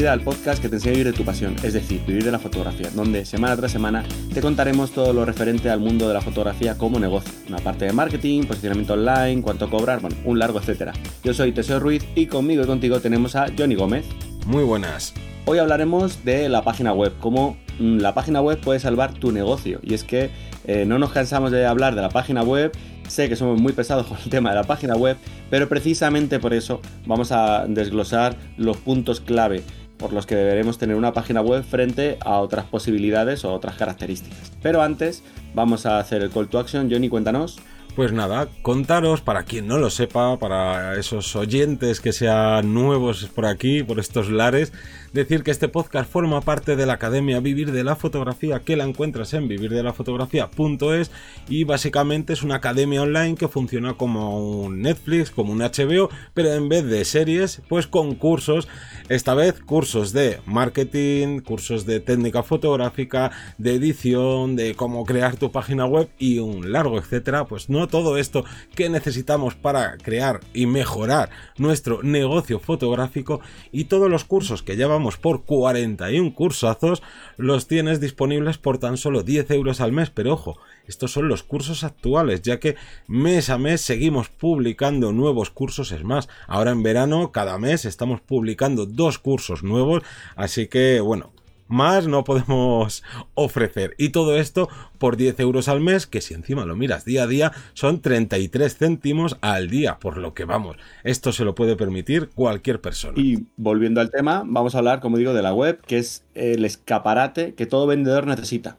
bienvenida al podcast que te enseña a vivir de tu pasión, es decir, vivir de la fotografía, donde semana tras semana te contaremos todo lo referente al mundo de la fotografía como negocio. Una parte de marketing, posicionamiento online, cuánto cobrar, bueno, un largo etcétera. Yo soy Teseo Ruiz y conmigo y contigo tenemos a Johnny Gómez. Muy buenas. Hoy hablaremos de la página web, cómo mm, la página web puede salvar tu negocio. Y es que eh, no nos cansamos de hablar de la página web Sé que somos muy pesados con el tema de la página web, pero precisamente por eso vamos a desglosar los puntos clave por los que deberemos tener una página web frente a otras posibilidades o otras características. Pero antes vamos a hacer el call to action. Johnny, cuéntanos. Pues nada, contaros, para quien no lo sepa, para esos oyentes que sean nuevos por aquí, por estos lares, decir que este podcast forma parte de la Academia Vivir de la Fotografía, que la encuentras en vivirdelafotografía.es y básicamente es una academia online que funciona como un Netflix, como un HBO, pero en vez de series, pues con cursos, esta vez cursos de marketing, cursos de técnica fotográfica, de edición, de cómo crear tu página web y un largo etcétera, pues no todo esto que necesitamos para crear y mejorar nuestro negocio fotográfico y todos los cursos que por 41 cursazos los tienes disponibles por tan solo 10 euros al mes, pero ojo, estos son los cursos actuales, ya que mes a mes seguimos publicando nuevos cursos. Es más, ahora en verano cada mes estamos publicando dos cursos nuevos. Así que, bueno, más no podemos ofrecer. Y todo esto por 10 euros al mes, que si encima lo miras día a día, son 33 céntimos al día, por lo que vamos, esto se lo puede permitir cualquier persona. Y volviendo al tema, vamos a hablar, como digo, de la web, que es el escaparate que todo vendedor necesita.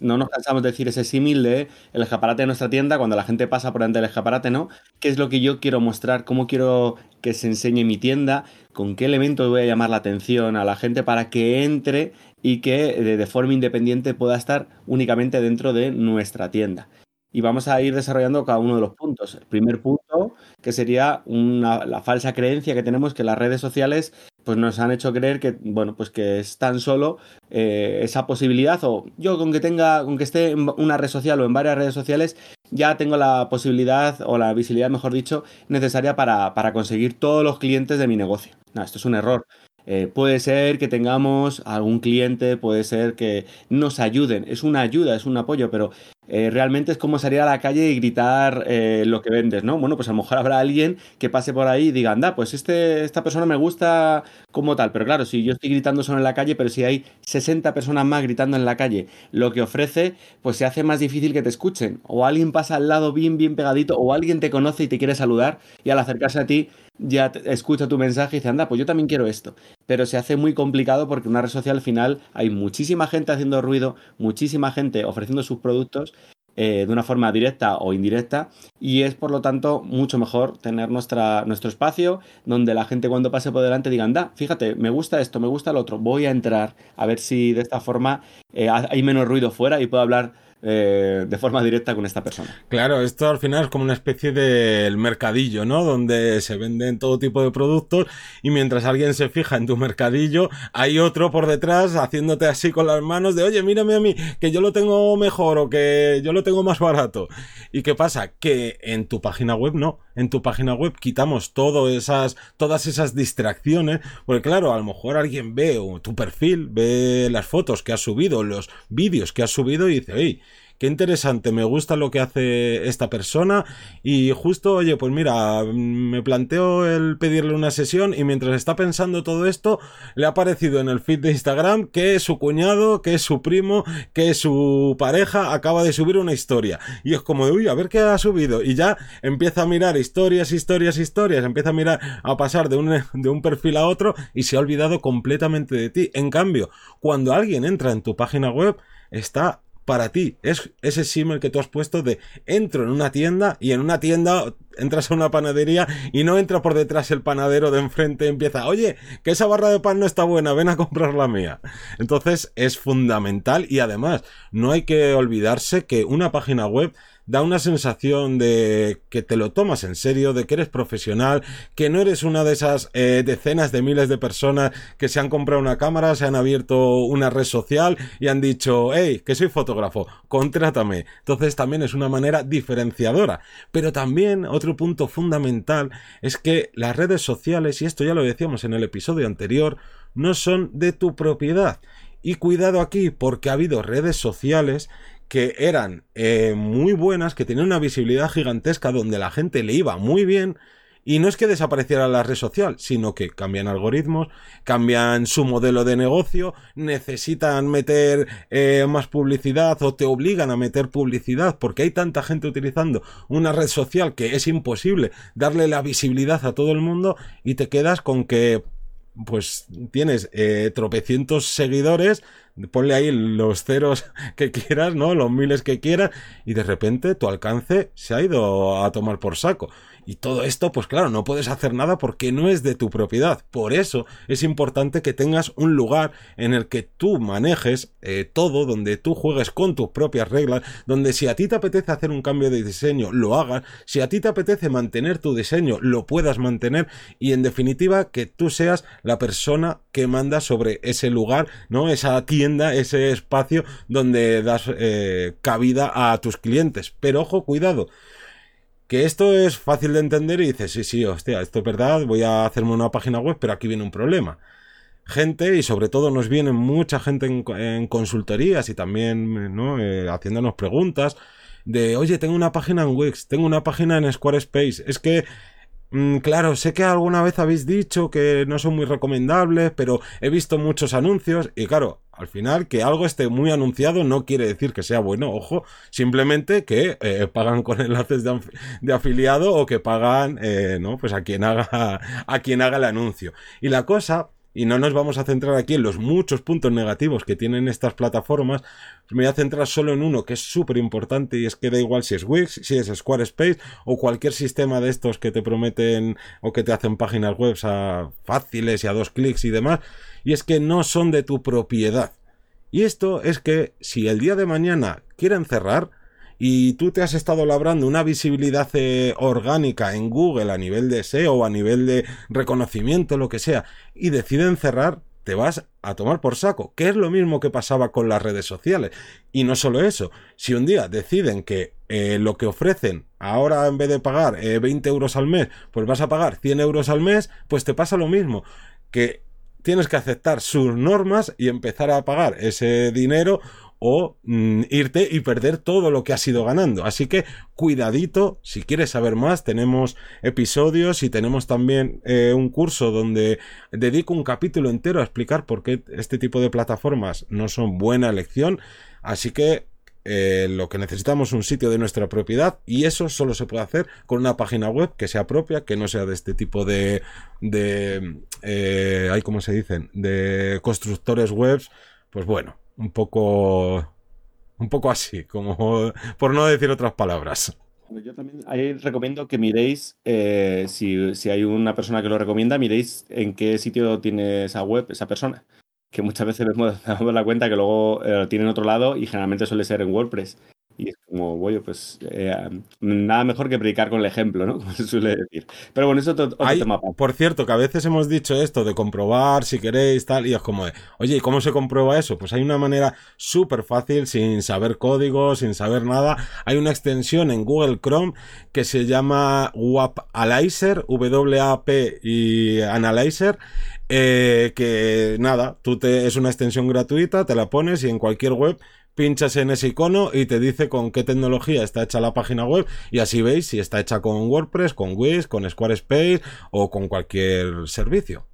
No nos cansamos de decir ese símil de el escaparate de nuestra tienda, cuando la gente pasa por delante del escaparate, ¿no? ¿Qué es lo que yo quiero mostrar? ¿Cómo quiero que se enseñe mi tienda? ¿Con qué elementos voy a llamar la atención a la gente para que entre y que de, forma independiente pueda estar únicamente dentro de nuestra tienda. Y vamos a ir desarrollando cada uno de los puntos. El primer punto, que sería la falsa creencia que tenemos que las redes sociales pues nos han hecho creer que, bueno, pues que es tan solo eh, esa posibilidad, o yo con que tenga, con que esté en una red social o en varias redes sociales, ya tengo la posibilidad o la visibilidad, mejor dicho, necesaria para, para conseguir todos los clientes de mi negocio. No, esto es un error. Eh, puede ser que tengamos algún cliente, puede ser que nos ayuden, es una ayuda, es un apoyo, pero eh, realmente es como salir a la calle y gritar eh, lo que vendes, ¿no? Bueno, pues a lo mejor habrá alguien que pase por ahí y diga, anda, pues este, esta persona me gusta como tal, pero claro, si yo estoy gritando solo en la calle, pero si hay 60 personas más gritando en la calle lo que ofrece, pues se hace más difícil que te escuchen, o alguien pasa al lado bien, bien pegadito, o alguien te conoce y te quiere saludar y al acercarse a ti ya escucha tu mensaje y dice, anda, pues yo también quiero esto. Pero se hace muy complicado porque en una red social al final hay muchísima gente haciendo ruido, muchísima gente ofreciendo sus productos eh, de una forma directa o indirecta y es por lo tanto mucho mejor tener nuestra, nuestro espacio donde la gente cuando pase por delante diga, anda, fíjate, me gusta esto, me gusta lo otro, voy a entrar a ver si de esta forma eh, hay menos ruido fuera y puedo hablar eh, de forma directa con esta persona. Claro, esto al final es como una especie del mercadillo, ¿no? Donde se venden todo tipo de productos y mientras alguien se fija en tu mercadillo, hay otro por detrás haciéndote así con las manos de, oye, mírame a mí, que yo lo tengo mejor o que yo lo tengo más barato. ¿Y qué pasa? Que en tu página web no. En tu página web quitamos todo esas, todas esas distracciones, porque claro, a lo mejor alguien ve tu perfil, ve las fotos que has subido, los vídeos que has subido y dice, oye, qué interesante, me gusta lo que hace esta persona. Y justo, oye, pues mira, me planteo el pedirle una sesión y mientras está pensando todo esto, le ha aparecido en el feed de Instagram que su cuñado, que su primo, que su pareja acaba de subir una historia. Y es como de, uy, a ver qué ha subido y ya empieza a mirar historias, historias, historias, empieza a mirar, a pasar de un, de un perfil a otro y se ha olvidado completamente de ti. En cambio, cuando alguien entra en tu página web, está para ti. Es ese símil que tú has puesto de entro en una tienda y en una tienda entras a una panadería y no entra por detrás el panadero de enfrente y empieza, oye, que esa barra de pan no está buena, ven a comprar la mía. Entonces es fundamental y además no hay que olvidarse que una página web da una sensación de que te lo tomas en serio, de que eres profesional, que no eres una de esas eh, decenas de miles de personas que se han comprado una cámara, se han abierto una red social y han dicho, hey, que soy fotógrafo, contrátame. Entonces también es una manera diferenciadora. Pero también otro punto fundamental es que las redes sociales, y esto ya lo decíamos en el episodio anterior, no son de tu propiedad. Y cuidado aquí, porque ha habido redes sociales que eran eh, muy buenas, que tenían una visibilidad gigantesca, donde la gente le iba muy bien, y no es que desapareciera la red social, sino que cambian algoritmos, cambian su modelo de negocio, necesitan meter eh, más publicidad o te obligan a meter publicidad porque hay tanta gente utilizando una red social que es imposible darle la visibilidad a todo el mundo y te quedas con que pues tienes eh, tropecientos seguidores, ponle ahí los ceros que quieras, ¿no? Los miles que quieras, y de repente tu alcance se ha ido a tomar por saco. Y todo esto, pues claro, no puedes hacer nada porque no es de tu propiedad. Por eso es importante que tengas un lugar en el que tú manejes eh, todo, donde tú juegues con tus propias reglas, donde si a ti te apetece hacer un cambio de diseño, lo hagas, si a ti te apetece mantener tu diseño, lo puedas mantener y en definitiva que tú seas la persona que manda sobre ese lugar, ¿no? Esa tienda, ese espacio donde das eh, cabida a tus clientes. Pero ojo, cuidado que esto es fácil de entender y dices, sí, sí, hostia, esto es verdad, voy a hacerme una página web, pero aquí viene un problema. Gente, y sobre todo nos viene mucha gente en, consultorías y también, ¿no? Eh, haciéndonos preguntas de, oye, tengo una página en Wix, tengo una página en Squarespace, es que Mm, claro, sé que alguna vez habéis dicho que no son muy recomendables, pero he visto muchos anuncios y claro, al final que algo esté muy anunciado no quiere decir que sea bueno, ojo, simplemente que eh, pagan con enlaces de, afiliado o que pagan, eh, ¿no? Pues a quien haga, a quien haga el anuncio. Y la cosa y no nos vamos a centrar aquí en los muchos puntos negativos que tienen estas plataformas, me voy a centrar solo en uno que es súper importante y es que da igual si es Wix, si es Squarespace o cualquier sistema de estos que te prometen o que te hacen páginas web a fáciles y a dos clics y demás, y es que no son de tu propiedad. Y esto es que si el día de mañana quieren cerrar, y tú te has estado labrando una visibilidad eh, orgánica en Google a nivel de SEO a nivel de reconocimiento, lo que sea, y deciden cerrar, te vas a tomar por saco, que es lo mismo que pasaba con las redes sociales. Y no solo eso, si un día deciden que eh, lo que ofrecen ahora en vez de pagar 20 eh, euros al mes, pues vas a pagar 100 euros al mes, pues te pasa lo mismo, que tienes que aceptar sus normas y empezar a pagar ese dinero o mm, irte y perder todo lo que has ido ganando. Así que cuidadito, si quieres saber más, tenemos episodios y tenemos también eh, un curso donde dedico un capítulo entero a explicar por qué este tipo de plataformas no son buena elección. Así que eh, lo que necesitamos es un sitio de nuestra propiedad y eso solo se puede hacer con una página web que sea propia, que no sea de este tipo de, de eh, como se dicen, de constructores webs, pues bueno, un poco un poco así, como por no decir otras palabras. Yo también ahí recomiendo que miréis, eh, si, si, hay una persona que lo recomienda, miréis en qué sitio tiene esa web esa persona. Que muchas veces nos damos la cuenta que luego eh, lo tiene en otro lado y generalmente suele ser en WordPress. Como, bueno, pues eh, nada mejor que predicar con el ejemplo, ¿no? Como se suele decir. Pero bueno, eso es otro, tema. Por cierto, que a veces hemos dicho esto de comprobar si queréis tal, y es como de, oye, ¿y cómo se comprueba eso? Pues hay una manera súper fácil, sin saber código, sin saber nada. Hay una extensión en Google Chrome que se llama WAP Analyzer, W-A-P y Analyzer. Eh, que nada, tú te, es una extensión gratuita, te la pones y en cualquier web pinchas en ese icono y te dice con qué tecnología está hecha la página web y así veis si está hecha con WordPress, con Wix, con Squarespace o con cualquier servicio.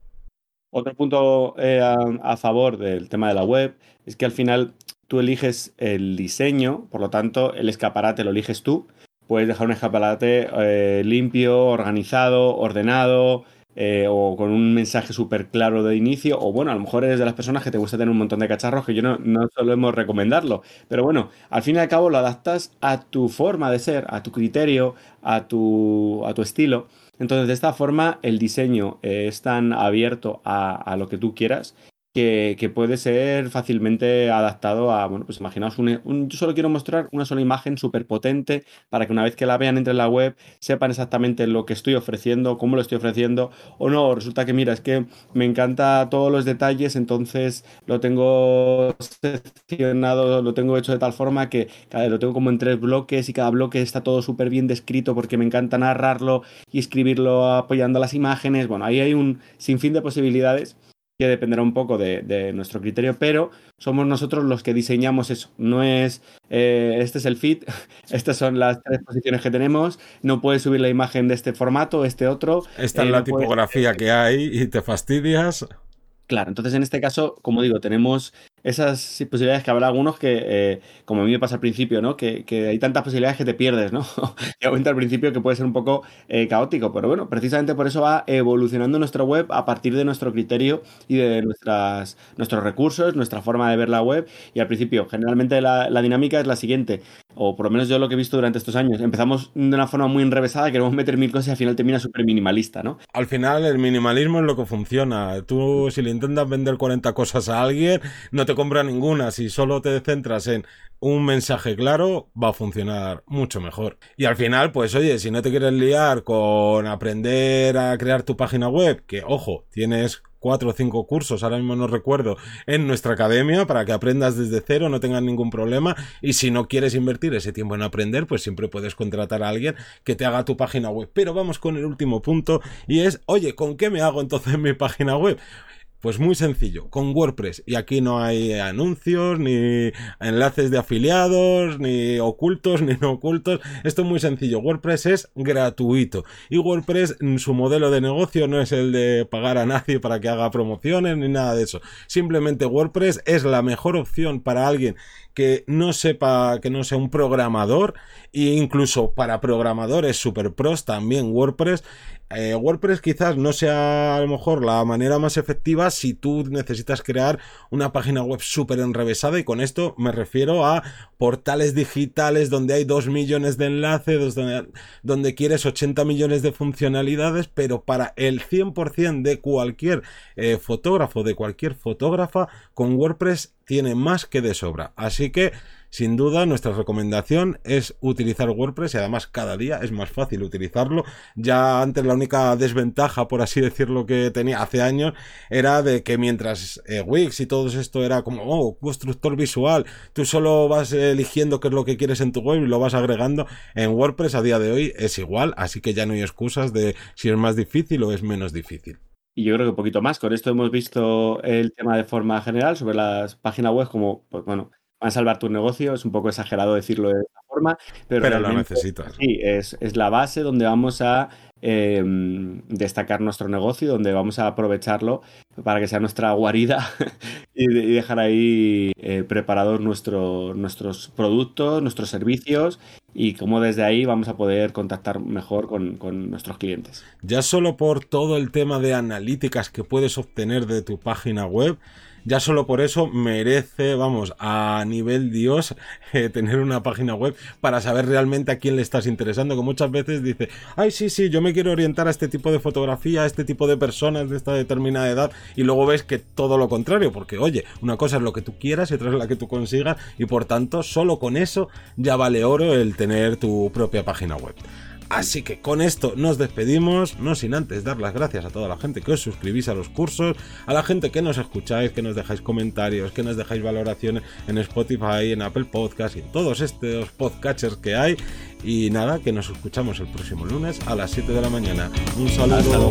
Otro punto eh, a, favor del tema de la web es que al final tú eliges el diseño, por lo tanto el escaparate lo eliges tú. Puedes dejar un escaparate eh, limpio, organizado, ordenado, eh, o con un mensaje súper claro de inicio, o bueno, a lo mejor eres de las personas que te gusta tener un montón de cacharros, que yo no, no solemos recomendarlo, pero bueno, al fin y al cabo lo adaptas a tu forma de ser, a tu criterio, a tu, a tu estilo. Entonces, de esta forma, el diseño es tan abierto a, a lo que tú quieras que, puede ser fácilmente adaptado a, bueno, pues imaginaos, un, yo solo quiero mostrar una sola imagen súper potente para que una vez que la vean entre la web sepan exactamente lo que estoy ofreciendo, cómo lo estoy ofreciendo, o no, resulta que mira, es que me encanta todos los detalles, entonces lo tengo seccionado, lo tengo hecho de tal forma que lo tengo como en tres bloques y cada bloque está todo súper bien descrito porque me encanta narrarlo y escribirlo apoyando las imágenes, bueno, ahí hay un sinfín de posibilidades que dependerá un poco de, nuestro criterio, pero somos nosotros los que diseñamos eso. No es, eh, este es el feed, estas son las tres posiciones que tenemos, no puedes subir la imagen de este formato, este otro. Esta es eh, la tipografía que hay y te fastidias. Claro, entonces en este caso, como digo, tenemos esas posibilidades que habrá algunos que, eh, como a mí me pasa al principio, ¿no? Que, hay tantas posibilidades que te pierdes, ¿no? y aumenta al principio que puede ser un poco eh, caótico, pero bueno, precisamente por eso va evolucionando nuestra web a partir de nuestro criterio y de nuestras, nuestros recursos, nuestra forma de ver la web. Y al principio, generalmente la, dinámica es la siguiente, o por lo menos yo lo que he visto durante estos años. Empezamos de una forma muy enrevesada, queremos meter mil cosas y al final termina súper minimalista, ¿no? Al final el minimalismo es lo que funciona. Tú si le intentas vender 40 cosas a alguien, no te compra ninguna, si solo te centras en un mensaje claro, va a funcionar mucho mejor. Y al final, pues oye, si no te quieres liar con aprender a crear tu página web, que ojo, tienes cuatro o cinco cursos, ahora mismo no recuerdo, en nuestra academia para que aprendas desde cero, no tengas ningún problema. Y si no quieres invertir ese tiempo en aprender, pues siempre puedes contratar a alguien que te haga tu página web. Pero vamos con el último punto y es, oye, ¿con qué me hago entonces mi página web? Pues muy sencillo, con WordPress. Y aquí no hay anuncios, ni enlaces de afiliados, ni ocultos, ni no ocultos. Esto es muy sencillo. WordPress es gratuito. Y WordPress, su modelo de negocio no es el de pagar a nadie para que haga promociones, ni nada de eso. Simplemente WordPress es la mejor opción para alguien que no sepa, que no sea un programador. E incluso para programadores super pros también WordPress eh, WordPress quizás no sea a lo mejor la manera más efectiva si tú necesitas crear una página web súper enrevesada y con esto me refiero a portales digitales donde hay 2 millones de enlaces, donde, quieres 80 millones de funcionalidades, pero para el 100% de cualquier eh, fotógrafo, de cualquier fotógrafa, con WordPress tiene más que de sobra. Así que sin duda, nuestra recomendación es utilizar WordPress y además cada día es más fácil utilizarlo. Ya antes la única desventaja, por así decirlo, que tenía hace años era de que mientras eh, Wix y todo esto era como, oh, constructor visual, tú solo vas eligiendo qué es lo que quieres en tu web y lo vas agregando. En WordPress a día de hoy es igual, así que ya no hay excusas de si es más difícil o es menos difícil. Y yo creo que un poquito más. Con esto hemos visto el tema de forma general sobre las páginas web como, pues bueno, van a salvar tu negocio. Es un poco exagerado decirlo de esta forma, pero, lo necesitas. Sí, es, la base donde vamos a em, destacar nuestro negocio, donde vamos a aprovecharlo para que sea nuestra guarida y, dejar ahí eh, preparados nuestros productos, nuestros servicios y cómo desde ahí vamos a poder contactar mejor con, con nuestros clientes. Ya solo por todo el tema de analíticas que puedes obtener de tu página web, ya solo por eso merece, vamos, a nivel Dios, eh, tener una página web para saber realmente a quién le estás interesando, que muchas veces dice, ay, sí, sí, yo me quiero orientar a este tipo de fotografía, a este tipo de personas de esta determinada edad, y luego ves que todo lo contrario, porque oye, una cosa es lo que tú quieras y otra es la que tú consigas, y por tanto, solo con eso ya vale oro el tener tu propia página web. Así que con esto nos despedimos, no sin antes dar las gracias a toda la gente que os suscribís a los cursos, a la gente que nos escucháis, que nos dejáis comentarios, que nos dejáis valoraciones en Spotify, en Apple Podcast y en todos estos podcatchers que hay. Y nada, que nos escuchamos el próximo lunes a las 7 de la mañana. Un saludo.